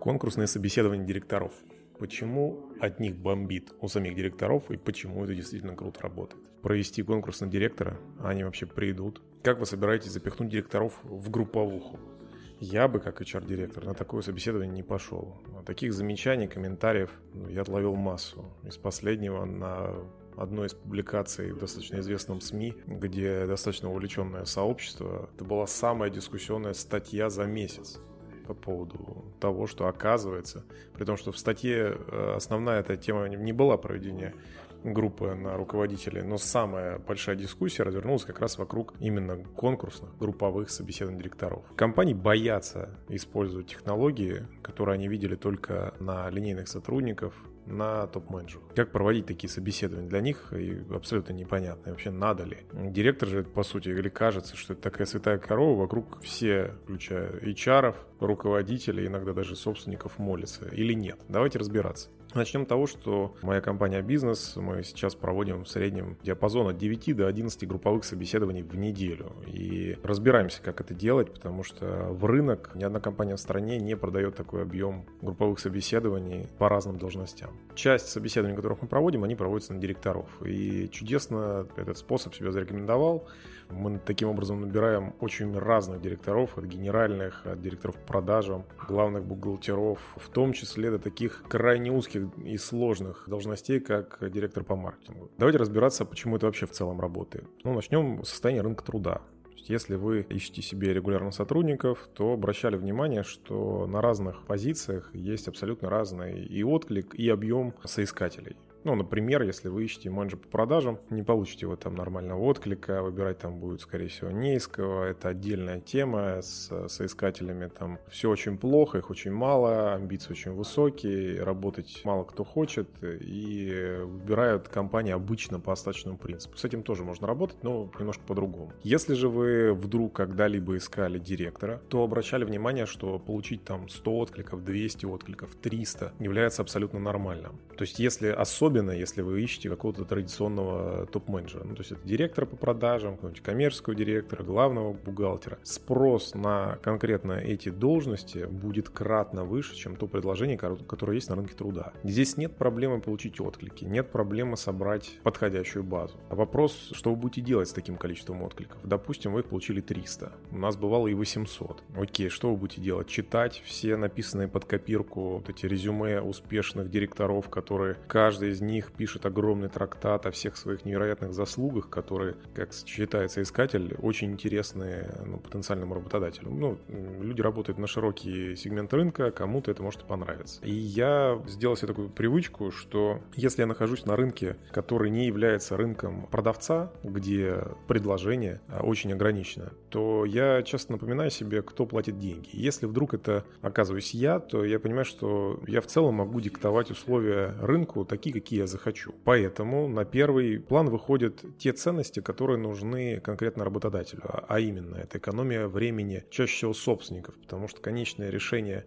Конкурсные собеседования директоров. Почему от них бомбит у самих директоров и почему это действительно круто работает? Провести конкурс на директора, а они вообще придут. Как вы собираетесь запихнуть директоров в групповуху? Я бы, как HR-директор, на такое собеседование не пошел. Таких замечаний, комментариев я отловил массу. Из последнего на одной из публикаций в достаточно известном СМИ, где достаточно увлеченное сообщество. Это была самая дискуссионная статья за месяц по поводу того, что оказывается, при том, что в статье э, основная эта тема не была проведения группы на руководителей, но самая большая дискуссия развернулась как раз вокруг именно конкурсных групповых собеседований директоров. Компании боятся использовать технологии, которые они видели только на линейных сотрудников, на топ-менеджеров. Как проводить такие собеседования для них абсолютно непонятно. И вообще надо ли? Директор же, по сути, или кажется, что это такая святая корова, вокруг все, включая HR, руководителей, иногда даже собственников молятся. Или нет? Давайте разбираться. Начнем с того, что моя компания «Бизнес», мы сейчас проводим в среднем диапазон от 9 до 11 групповых собеседований в неделю. И разбираемся, как это делать, потому что в рынок ни одна компания в стране не продает такой объем групповых собеседований по разным должностям. Часть собеседований, которых мы проводим, они проводятся на директоров. И чудесно этот способ себя зарекомендовал. Мы таким образом набираем очень разных директоров, от генеральных, от директоров по продажам, главных бухгалтеров, в том числе до таких крайне узких и сложных должностей, как директор по маркетингу. Давайте разбираться, почему это вообще в целом работает. Ну, начнем с состояния рынка труда. Если вы ищете себе регулярно сотрудников, то обращали внимание, что на разных позициях есть абсолютно разный и отклик, и объем соискателей. Ну, например, если вы ищете менеджера по продажам, не получите вы там нормального отклика, выбирать там будет, скорее всего, низкого. Это отдельная тема с соискателями. Там все очень плохо, их очень мало, амбиции очень высокие, работать мало кто хочет, и выбирают компании обычно по остаточному принципу. С этим тоже можно работать, но немножко по-другому. Если же вы вдруг когда-либо искали директора, то обращали внимание, что получить там 100 откликов, 200 откликов, 300 является абсолютно нормальным. То есть если особенно особенно если вы ищете какого-то традиционного топ-менеджера. Ну, то есть это директора по продажам, какого-нибудь коммерческого директора, главного бухгалтера. Спрос на конкретно эти должности будет кратно выше, чем то предложение, которое есть на рынке труда. Здесь нет проблемы получить отклики, нет проблемы собрать подходящую базу. А вопрос, что вы будете делать с таким количеством откликов? Допустим, вы их получили 300. У нас бывало и 800. Окей, что вы будете делать? Читать все написанные под копирку вот эти резюме успешных директоров, которые каждый из них пишет огромный трактат о всех своих невероятных заслугах, которые, как считается искатель, очень интересны ну, потенциальному работодателю. Ну, люди работают на широкий сегмент рынка, кому-то это может понравиться. И я сделал себе такую привычку, что если я нахожусь на рынке, который не является рынком продавца, где предложение а, очень ограничено, то я часто напоминаю себе, кто платит деньги. Если вдруг это оказываюсь я, то я понимаю, что я в целом могу диктовать условия рынку такие, какие я захочу. Поэтому на первый план выходят те ценности, которые нужны конкретно работодателю, а, а именно это экономия времени чаще всего собственников, потому что конечное решение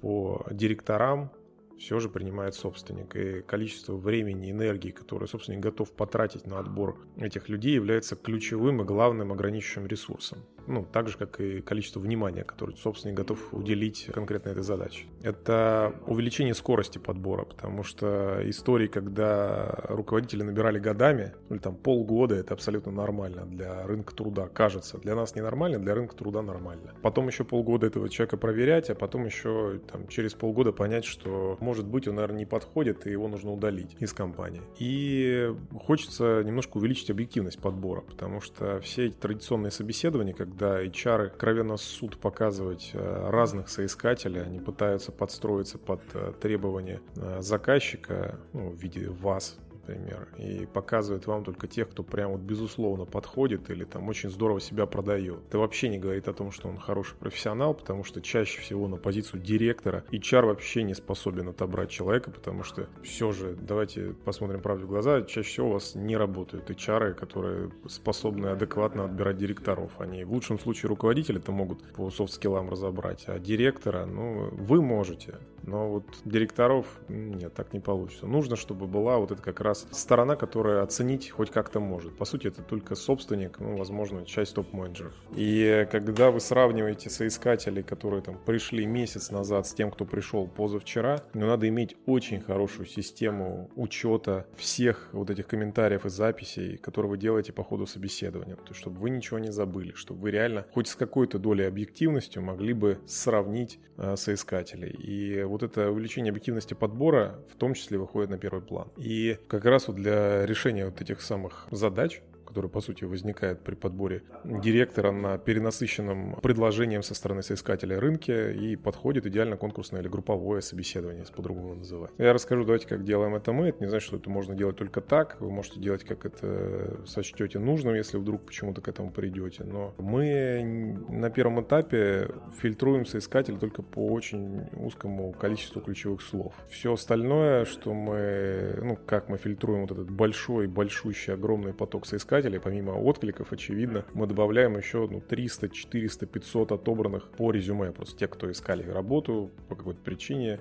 по директорам все же принимает собственник. И количество времени, энергии, которое собственник готов потратить на отбор этих людей, является ключевым и главным ограничивающим ресурсом ну, так же, как и количество внимания, которое собственник готов уделить конкретно этой задаче. Это увеличение скорости подбора, потому что истории, когда руководители набирали годами, ну, или там полгода, это абсолютно нормально для рынка труда, кажется. Для нас ненормально, для рынка труда нормально. Потом еще полгода этого человека проверять, а потом еще там, через полгода понять, что, может быть, он, наверное, не подходит, и его нужно удалить из компании. И хочется немножко увеличить объективность подбора, потому что все эти традиционные собеседования, как когда HR откровенно суд показывать э, разных соискателей, они пытаются подстроиться под э, требования э, заказчика ну, в виде вас, например, и показывает вам только тех, кто прям вот безусловно подходит или там очень здорово себя продает. Это вообще не говорит о том, что он хороший профессионал, потому что чаще всего на позицию директора HR вообще не способен отобрать человека, потому что все же, давайте посмотрим правде в глаза, чаще всего у вас не работают HR, которые способны адекватно отбирать директоров. Они в лучшем случае руководители это могут по софт-скиллам разобрать, а директора, ну, вы можете, Но вот директоров нет, так не получится. Нужно, чтобы была вот эта как раз сторона, которая оценить хоть как-то может. По сути, это только собственник, ну, возможно, часть топ-менеджеров. И когда вы сравниваете соискателей, которые там пришли месяц назад с тем, кто пришел позавчера, ну, надо иметь очень хорошую систему учета всех вот этих комментариев и записей, которые вы делаете по ходу собеседования. То есть, чтобы вы ничего не забыли, чтобы вы реально хоть с какой-то долей объективностью могли бы сравнить э, соискателей. И вот это увеличение объективности подбора в том числе выходит на первый план. И как раз вот для решения вот этих самых задач который, по сути, возникает при подборе директора на перенасыщенном предложением со стороны соискателя рынке и подходит идеально конкурсное или групповое собеседование, если по-другому называть. Я расскажу, давайте, как делаем это мы. Это не значит, что это можно делать только так. Вы можете делать, как это сочтете нужным, если вдруг почему-то к этому придете. Но мы на первом этапе фильтруем соискателя только по очень узкому количеству ключевых слов. Все остальное, что мы, ну, как мы фильтруем вот этот большой, большущий, огромный поток соискателей, пользователей, помимо откликов, очевидно, мы добавляем еще ну, 300, 400, 500 отобранных по резюме. Просто те, кто искали работу по какой-то причине,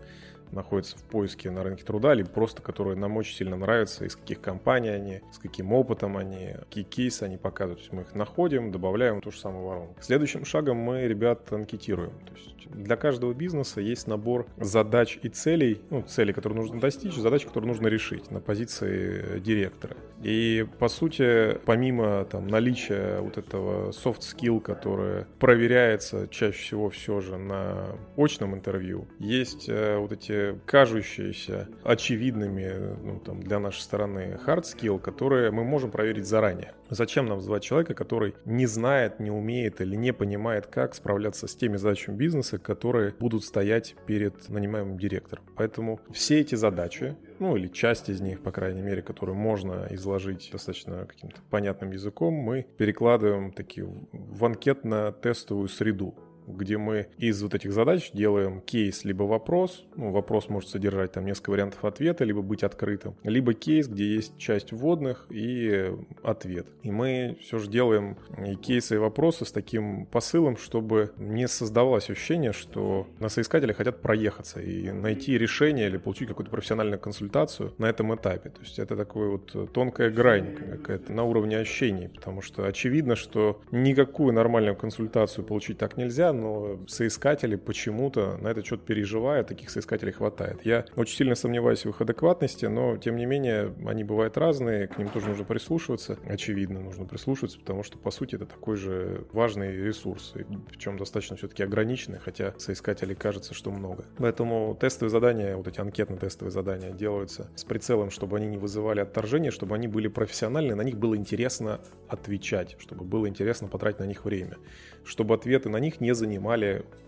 находятся в поиске на рынке труда, либо просто которые нам очень сильно нравятся, из каких компаний они, с каким опытом они, какие кейсы они показывают. То есть мы их находим, добавляем ту же самую воронку. Следующим шагом мы ребят анкетируем. То есть для каждого бизнеса есть набор задач и целей, ну, цели, которые нужно достичь, задачи, которые нужно решить на позиции директора. И, по сути, помимо там, наличия вот этого soft skill, которое проверяется чаще всего все же на очном интервью, есть э, вот эти кажущиеся очевидными ну, там, для нашей стороны hard skill, которые мы можем проверить заранее. Зачем нам звать человека, который не знает, не умеет или не понимает, как справляться с теми задачами бизнеса, которые будут стоять перед нанимаемым директором. Поэтому все эти задачи, ну или часть из них, по крайней мере, которые можно изложить достаточно каким-то понятным языком, мы перекладываем такие в анкетно-тестовую среду где мы из вот этих задач делаем кейс либо вопрос, ну, вопрос может содержать там несколько вариантов ответа, либо быть открытым, либо кейс, где есть часть вводных и ответ. И мы все же делаем и кейсы, и вопросы с таким посылом, чтобы не создавалось ощущение, что на соискатели хотят проехаться и найти решение или получить какую-то профессиональную консультацию на этом этапе. То есть это такой вот тонкая грань какая-то на уровне ощущений, потому что очевидно, что никакую нормальную консультацию получить так нельзя, но соискатели почему-то на этот счет переживают, таких соискателей хватает. Я очень сильно сомневаюсь в их адекватности, но тем не менее они бывают разные, к ним тоже нужно прислушиваться. Очевидно, нужно прислушиваться, потому что, по сути, это такой же важный ресурс, причем достаточно все-таки ограниченный, хотя соискателей кажется, что много. Поэтому тестовые задания, вот эти анкетно-тестовые задания делаются с прицелом, чтобы они не вызывали отторжения, чтобы они были профессиональны, на них было интересно отвечать, чтобы было интересно потратить на них время чтобы ответы на них не занимали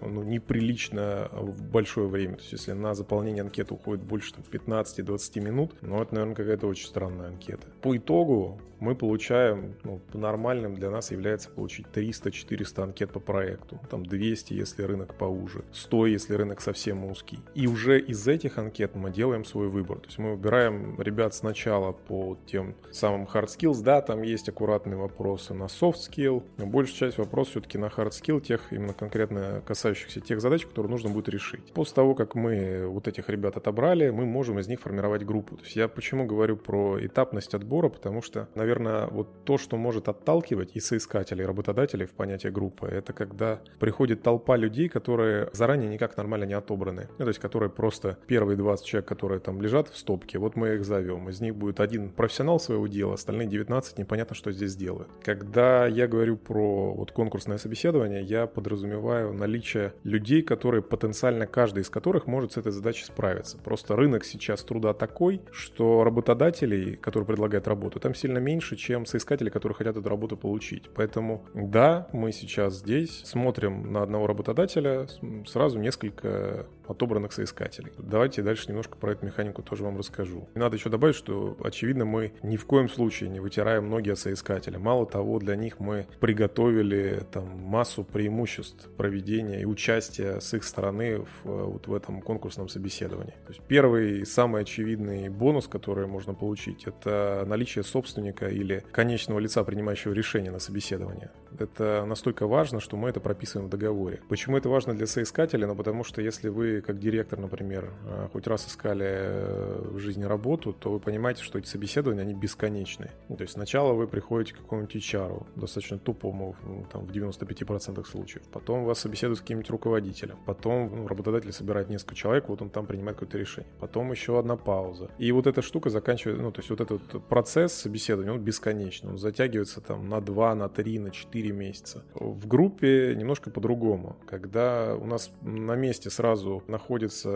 ну, неприлично большое время. То есть, если на заполнение анкеты уходит больше 15-20 минут, ну, это, наверное, какая-то очень странная анкета. По итогу мы получаем, ну, нормальным для нас является получить 300-400 анкет по проекту. Там 200, если рынок поуже, 100, если рынок совсем узкий. И уже из этих анкет мы делаем свой выбор. То есть мы выбираем ребят сначала по тем самым hard skills. Да, там есть аккуратные вопросы на soft skill, но большая часть вопросов все-таки на hard skill, тех именно конкретно касающихся тех задач, которые нужно будет решить. После того, как мы вот этих ребят отобрали, мы можем из них формировать группу. То есть я почему говорю про этапность отбора, потому что, наверное, вот то, что может отталкивать и соискателей, и работодателей в понятие группы, это когда приходит толпа людей, которые заранее никак нормально не отобраны. Ну, то есть которые просто первые 20 человек, которые там лежат в стопке, вот мы их зовем. Из них будет один профессионал своего дела, остальные 19 непонятно, что здесь делают. Когда я говорю про вот конкурсное собеседование, я подразумеваю наличие людей, которые потенциально каждый из которых может с этой задачей справиться. Просто рынок сейчас труда такой, что работодателей, которые предлагают работу, там сильно меньше, чем соискателей, которые хотят эту работу получить. Поэтому да, мы сейчас здесь смотрим на одного работодателя, сразу несколько отобранных соискателей. Давайте дальше немножко про эту механику тоже вам расскажу. И надо еще добавить, что, очевидно, мы ни в коем случае не вытираем ноги от соискателя. Мало того, для них мы приготовили там массу преимуществ проведения и участия с их стороны в, вот в этом конкурсном собеседовании. То есть первый и самый очевидный бонус, который можно получить, это наличие собственника или конечного лица, принимающего решение на собеседование. Это настолько важно, что мы это прописываем в договоре. Почему это важно для соискателя? Ну, потому что если вы как директор, например, э, хоть раз искали э, в жизни работу, то вы понимаете, что эти собеседования, они бесконечные. То есть сначала вы приходите к какому-нибудь HR, достаточно тупому, там, в 95% случаев. Потом вас собеседуют с каким-нибудь руководителем. Потом ну, работодатель собирает несколько человек, вот он там принимает какое-то решение. Потом еще одна пауза. И вот эта штука заканчивается, ну, то есть вот этот процесс собеседования, он бесконечный. Он затягивается там на 2, на 3, на 4 месяца. В группе немножко по-другому. Когда у нас на месте сразу находятся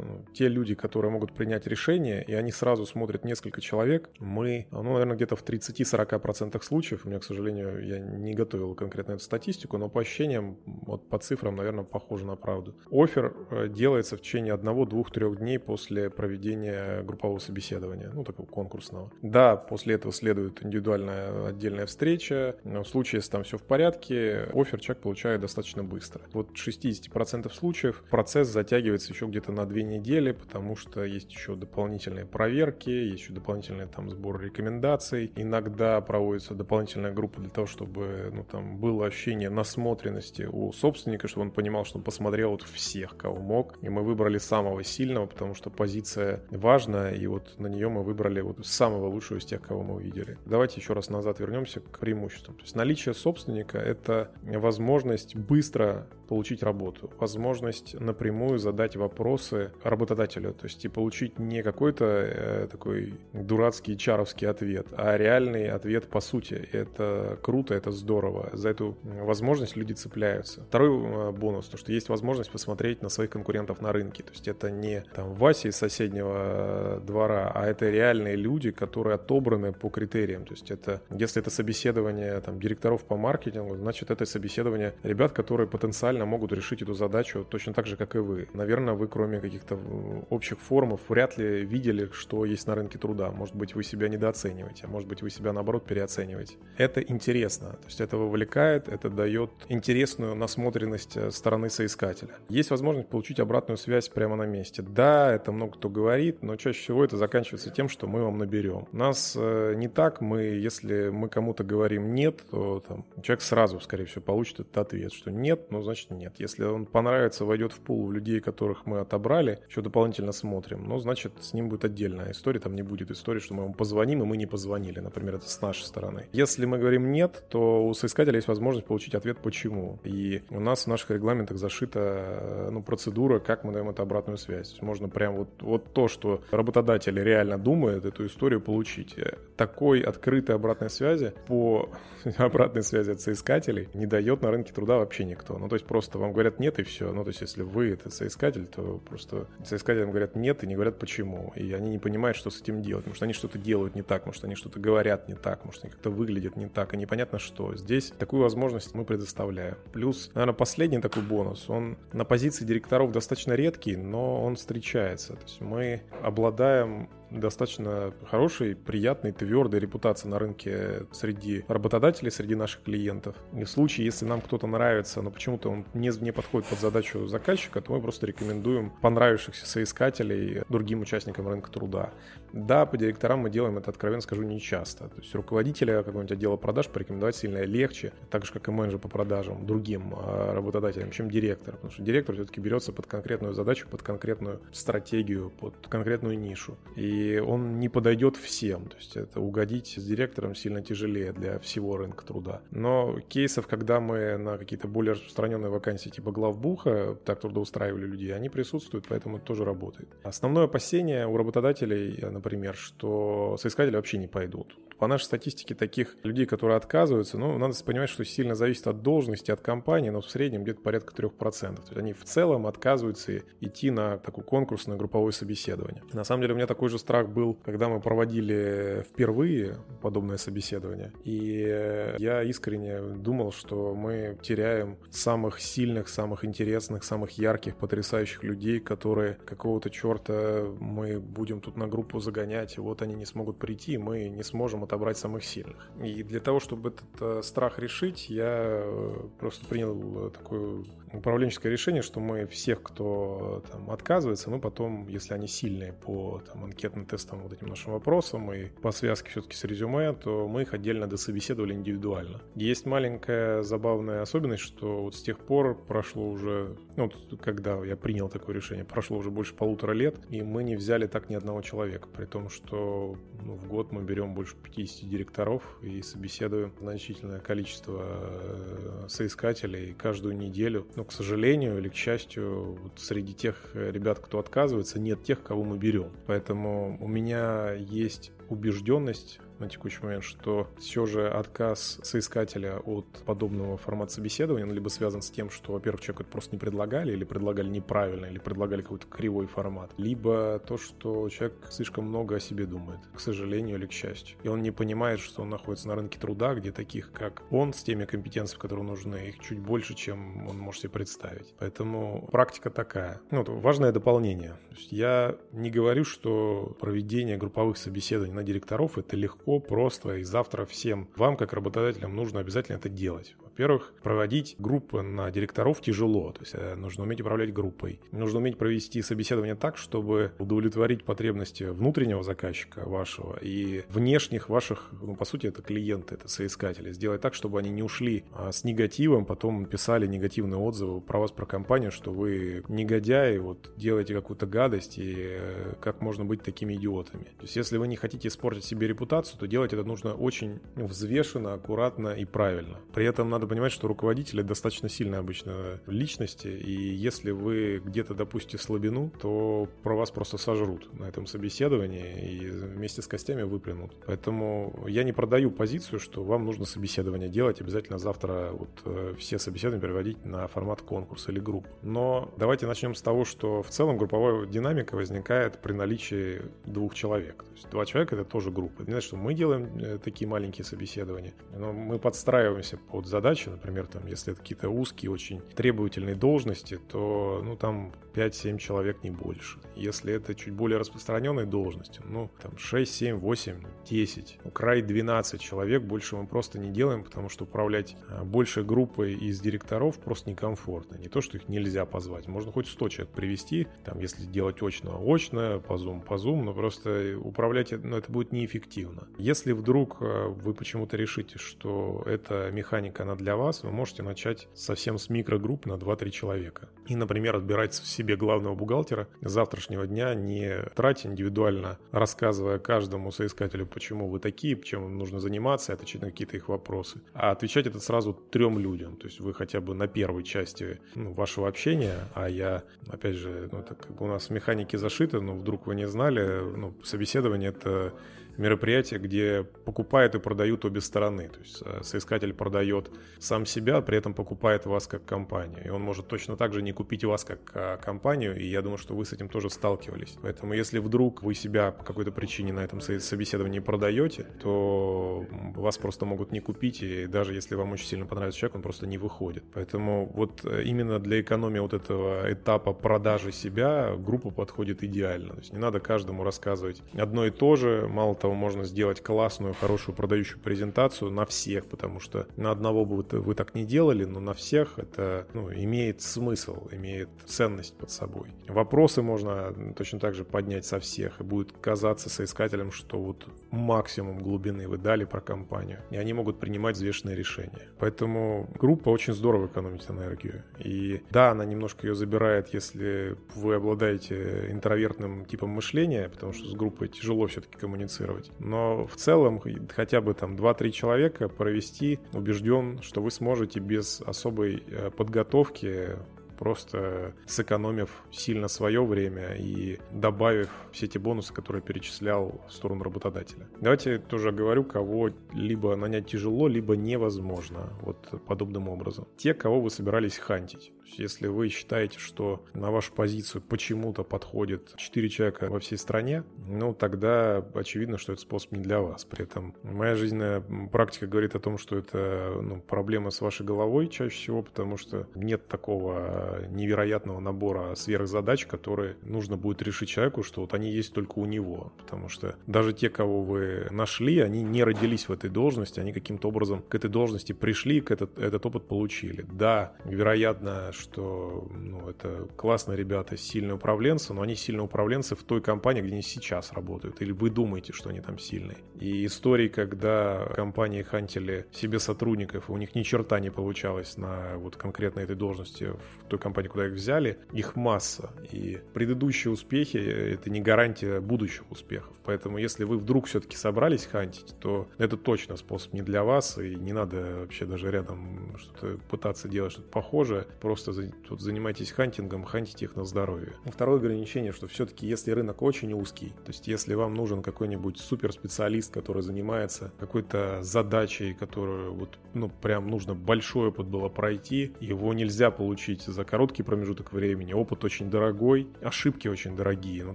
ну, те люди, которые могут принять решение, и они сразу смотрят несколько человек, мы, ну, наверное, где-то в 30-40% случаев, у меня, к сожалению, я не готовил конкретно эту статистику, но по ощущениям, вот по цифрам, наверное, похоже на правду. Офер э, делается в течение одного, двух, трех дней после проведения группового собеседования, ну, такого конкурсного. Да, после этого следует индивидуальная отдельная встреча, в случае, если там все в порядке, офер человек получает достаточно быстро. Вот 60% случаев процесс затягивается еще где-то на две недели, потому что есть еще дополнительные проверки, есть еще дополнительный там сбор рекомендаций. Иногда проводится дополнительная группа для того, чтобы ну, там было ощущение насмотренности у собственника, чтобы он понимал, что он посмотрел вот всех, кого мог. И мы выбрали самого сильного, потому что позиция важна, и вот на нее мы выбрали вот самого лучшего из тех, кого мы увидели. Давайте еще раз назад вернемся к преимуществам. То есть наличие собственника — это возможность быстро получить работу, возможность напрямую задать вопросы работодателю, то есть и получить не какой-то э, такой дурацкий чаровский ответ, а реальный ответ по сути. Это круто, это здорово. За эту возможность люди цепляются. Второй э, бонус, то что есть возможность посмотреть на своих конкурентов на рынке. То есть это не там Вася из соседнего э, двора, а это реальные люди, которые отобраны по критериям. То есть это, если это собеседование там директоров по маркетингу, значит это собеседование ребят, которые потенциально реально могут решить эту задачу точно так же, как и вы. Наверное, вы, кроме каких-то э, общих форумов, вряд ли видели, что есть на рынке труда. Может быть, вы себя недооцениваете, а может быть, вы себя, наоборот, переоцениваете. Это интересно, то есть это вовлекает, это дает интересную насмотренность э, стороны соискателя. Есть возможность получить обратную связь прямо на месте. Да, это много кто говорит, но чаще всего это заканчивается тем, что мы вам наберем. Нас э, не так, мы, если мы кому-то говорим нет, то там, человек сразу, скорее всего, получит этот ответ, что нет, ну, значит, нет. Если он понравится, войдет в пул людей, которых мы отобрали, еще дополнительно смотрим, ну, значит, с ним будет отдельная история, там не будет истории, что мы ему позвоним, и мы не позвонили, например, это с нашей стороны. Если мы говорим нет, то у соискателя есть возможность получить ответ «почему?». И у нас в наших регламентах зашита ну, процедура, как мы даем эту обратную связь. Можно прям вот, вот то, что работодатель реально думает, эту историю получить. Такой открытой обратной связи по обратной связи от соискателей не дает на рынке труда вообще никто. Ну, то есть просто вам говорят нет и все. Ну, то есть если вы это соискатель, то просто соискателям говорят нет и не говорят почему. И они не понимают, что с этим делать. Может, они что-то делают не так, может, они что-то говорят не так, может, они как-то выглядят не так, и непонятно что. Здесь такую возможность мы предоставляем. Плюс, наверное, последний такой бонус, он на позиции директоров достаточно редкий, но он встречается. То есть мы обладаем достаточно хорошей, приятной, твердой репутацией на рынке среди работодателей, среди наших клиентов. И в случае, если нам кто-то нравится, но почему-то он не, не подходит под задачу заказчика, то мы просто рекомендуем понравившихся соискателей другим участникам рынка труда. Да, по директорам мы делаем это, откровенно скажу, не часто. То есть руководителя какого-нибудь отдела продаж порекомендовать сильно легче, так же, как и менеджер по продажам, другим а, работодателям, чем директор. Потому что директор все-таки берется под конкретную задачу, под конкретную стратегию, под конкретную нишу. И он не подойдет всем. То есть это угодить с директором сильно тяжелее для всего рынка труда. Но кейсов, когда мы на какие-то более распространенные вакансии типа главбуха так трудоустраивали людей, они присутствуют, поэтому это тоже работает. Основное опасение у работодателей, например, что соискатели вообще не пойдут. По нашей статистике таких людей, которые отказываются, ну, надо понимать, что сильно зависит от должности, от компании, но в среднем где-то порядка 3%. То есть они в целом отказываются идти на такое конкурсное групповое собеседование. На самом деле у меня такой же страх был, когда мы проводили впервые подобное собеседование. И я искренне думал, что мы теряем самых сильных, самых интересных, самых ярких, потрясающих людей, которые какого-то черта мы будем тут на группу загонять, и вот они не смогут прийти, мы не сможем отобрать самых сильных. И для того, чтобы этот э, страх решить, я э, просто принял такое управленческое решение, что мы всех, кто там отказывается, мы потом, если они сильные по там, анкетам лабораторно-тестовым вот этим нашим вопросам и по связке все-таки с резюме, то мы их отдельно дособеседовали индивидуально. Есть маленькая забавная особенность, что вот с тех пор прошло уже, ну, вот когда я принял такое решение, прошло уже больше полутора лет, и мы не взяли так ни одного человека, при том, что ну, в год мы берем больше 50 директоров и собеседуем значительное количество э, соискателей каждую неделю. Но, к сожалению или к счастью, вот среди тех ребят, кто отказывается, нет тех, кого мы берем. Поэтому у меня есть убежденность на текущий момент, что все же отказ соискателя от подобного формата собеседования, он либо связан с тем, что, во-первых, человеку это просто не предлагали, или предлагали неправильно, или предлагали какой-то кривой формат, либо то, что человек слишком много о себе думает, к сожалению или к счастью. И он не понимает, что он находится на рынке труда, где таких, как он, с теми компетенциями, которые нужны, их чуть больше, чем он может себе представить. Поэтому практика такая. Ну, важное дополнение. я не говорю, что проведение групповых собеседований на директоров это легко, легко, просто, и завтра всем вам, как работодателям, нужно обязательно это делать. Во-первых, проводить группы на директоров тяжело, то есть э, нужно уметь управлять группой. Нужно уметь провести собеседование так, чтобы удовлетворить потребности внутреннего заказчика вашего и внешних ваших, ну, по сути, это клиенты, это соискатели. Сделать так, чтобы они не ушли а с негативом, потом писали негативные отзывы про вас, про компанию, что вы негодяи, вот делаете какую-то гадость и э, как можно быть такими идиотами. То есть если вы не хотите испортить себе репутацию, то делать это нужно очень взвешенно, аккуратно и правильно. При этом надо надо понимать, что руководители достаточно сильные обычно личности, и если вы где-то допустите слабину, то про вас просто сожрут на этом собеседовании и вместе с костями выплюнут. Поэтому я не продаю позицию, что вам нужно собеседование делать, обязательно завтра вот э, все собеседования переводить на формат конкурса или групп. Но давайте начнем с того, что в целом групповая динамика возникает при наличии двух человек. То есть два человека это тоже группа. Не значит, что мы делаем э, такие маленькие собеседования, но мы подстраиваемся под задачи задачи, например, там, если это какие-то узкие, очень требовательные должности, то, ну, там 5-7 человек, не больше. Если это чуть более распространенные должности, ну, там 6, 7, 8, 10, ну, край 12 человек, больше мы просто не делаем, потому что управлять а, большей группой из директоров просто некомфортно. Не то, что их нельзя позвать, можно хоть 100 человек привести, там, если делать очно, очно, по Zoom, по Zoom, но просто управлять, ну, это будет неэффективно. Если вдруг а, вы почему-то решите, что эта механика, она для вас, вы можете начать совсем с микрогрупп на 2-3 человека. И, например, отбирать себе главного бухгалтера завтрашнего дня, не тратя индивидуально, рассказывая каждому соискателю, почему вы такие, чем вам нужно заниматься, отвечать на какие-то их вопросы. А отвечать это сразу трем людям. То есть вы хотя бы на первой части ну, вашего общения, а я, опять же, ну, это как у нас в механике зашито, но вдруг вы не знали, ну, собеседование это мероприятие, где покупают и продают обе стороны. То есть э, соискатель продает сам себя, при этом покупает вас как компанию. И он может точно так же не купить вас как а, компанию, и я думаю, что вы с этим тоже сталкивались. Поэтому если вдруг вы себя по какой-то причине на этом собеседовании продаете, то вас просто могут не купить, и даже если вам очень сильно понравится человек, он просто не выходит. Поэтому вот э, именно для экономии вот этого этапа продажи себя группа подходит идеально. То есть не надо каждому рассказывать одно и то же, мало того, можно сделать классную, хорошую продающую презентацию на всех, потому что на одного бы вы так не делали, но на всех это ну, имеет смысл, имеет ценность под собой. Вопросы можно точно так же поднять со всех, и будет казаться соискателям, что вот максимум глубины вы дали про компанию, и они могут принимать взвешенные решения. Поэтому группа очень здорово экономит энергию. И да, она немножко ее забирает, если вы обладаете интровертным типом мышления, потому что с группой тяжело все-таки коммуницировать коммуницировать. Но в целом хотя бы там 2-3 человека провести, убежден, что вы сможете без особой э, подготовки просто сэкономив сильно свое время и добавив все те бонусы, которые перечислял в сторону работодателя. Давайте тоже говорю, кого либо нанять тяжело, либо невозможно вот подобным образом. Те, кого вы собирались хантить. Если вы считаете, что на вашу позицию почему-то подходит 4 человека во всей стране, ну тогда очевидно, что этот способ не для вас. При этом моя жизненная практика говорит о том, что это ну, проблема с вашей головой чаще всего, потому что нет такого невероятного набора сверхзадач, которые нужно будет решить человеку, что вот они есть только у него. Потому что даже те, кого вы нашли, они не родились в этой должности, они каким-то образом к этой должности пришли, к этот, этот опыт получили. Да, вероятно, что ну, это классные ребята, сильные управленцы, но они сильные управленцы в той компании, где они сейчас работают. Или вы думаете, что они там сильные. И истории, когда компании хантили себе сотрудников, у них ни черта не получалось на вот конкретно этой должности в той компании, куда их взяли, их масса. И предыдущие успехи — это не гарантия будущих успехов. Поэтому если вы вдруг все-таки собрались хантить, то это точно способ не для вас, и не надо вообще даже рядом что-то пытаться делать что-то похожее. Просто тут занимайтесь хантингом, хантите их на здоровье. Второе ограничение, что все-таки если рынок очень узкий, то есть если вам нужен какой-нибудь суперспециалист, который занимается какой-то задачей, которую вот, ну, прям нужно большой опыт было пройти, его нельзя получить за короткий промежуток времени, опыт очень дорогой, ошибки очень дорогие, ну,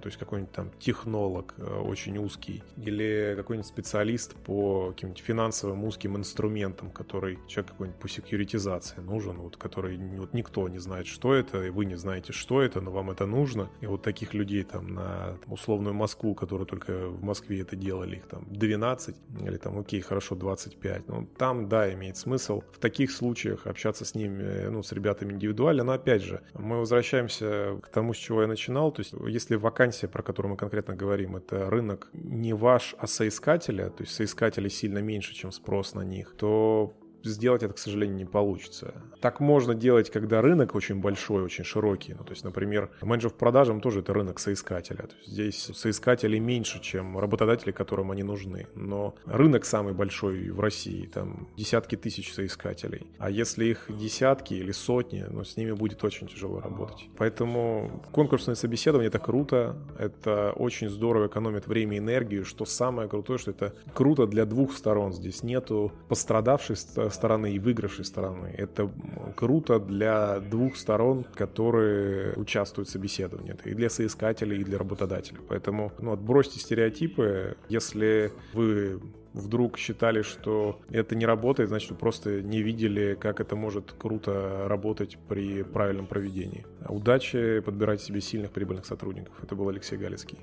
то есть какой-нибудь там технолог э, очень узкий, или какой-нибудь специалист по каким-нибудь финансовым узким инструментам, который человек какой-нибудь по секьюритизации нужен, вот, который вот никто не знает, что это, и вы не знаете, что это, но вам это нужно, и вот таких людей там на условную Москву, которые только в Москве это делали, их там 12, или там, окей, хорошо, 25, ну, там, да, имеет смысл. В таких случаях общаться с ними, ну, с ребятами индивидуально, но опять же, мы возвращаемся к тому, с чего я начинал, то есть если вакансия, про которую мы конкретно говорим, это рынок не ваш, а соискателя, то есть соискатели сильно меньше, чем спрос на них, то сделать это, к сожалению, не получится. Так можно делать, когда рынок очень большой, очень широкий. Ну, то есть, например, менеджер в продажам тоже это рынок соискателя. То есть здесь соискателей меньше, чем работодатели, которым они нужны. Но рынок самый большой в России, там десятки тысяч соискателей. А если их десятки или сотни, ну, с ними будет очень тяжело работать. Поэтому конкурсное собеседование — это круто, это очень здорово экономит время и энергию, что самое крутое, что это круто для двух сторон. Здесь нету пострадавшей стороны и выигравшей стороны. Это круто для двух сторон, которые участвуют в собеседовании. Это и для соискателей, и для работодателя. Поэтому ну, отбросьте стереотипы. Если вы вдруг считали, что это не работает, значит, вы просто не видели, как это может круто работать при правильном проведении. Удачи, подбирать себе сильных прибыльных сотрудников. Это был Алексей Галицкий.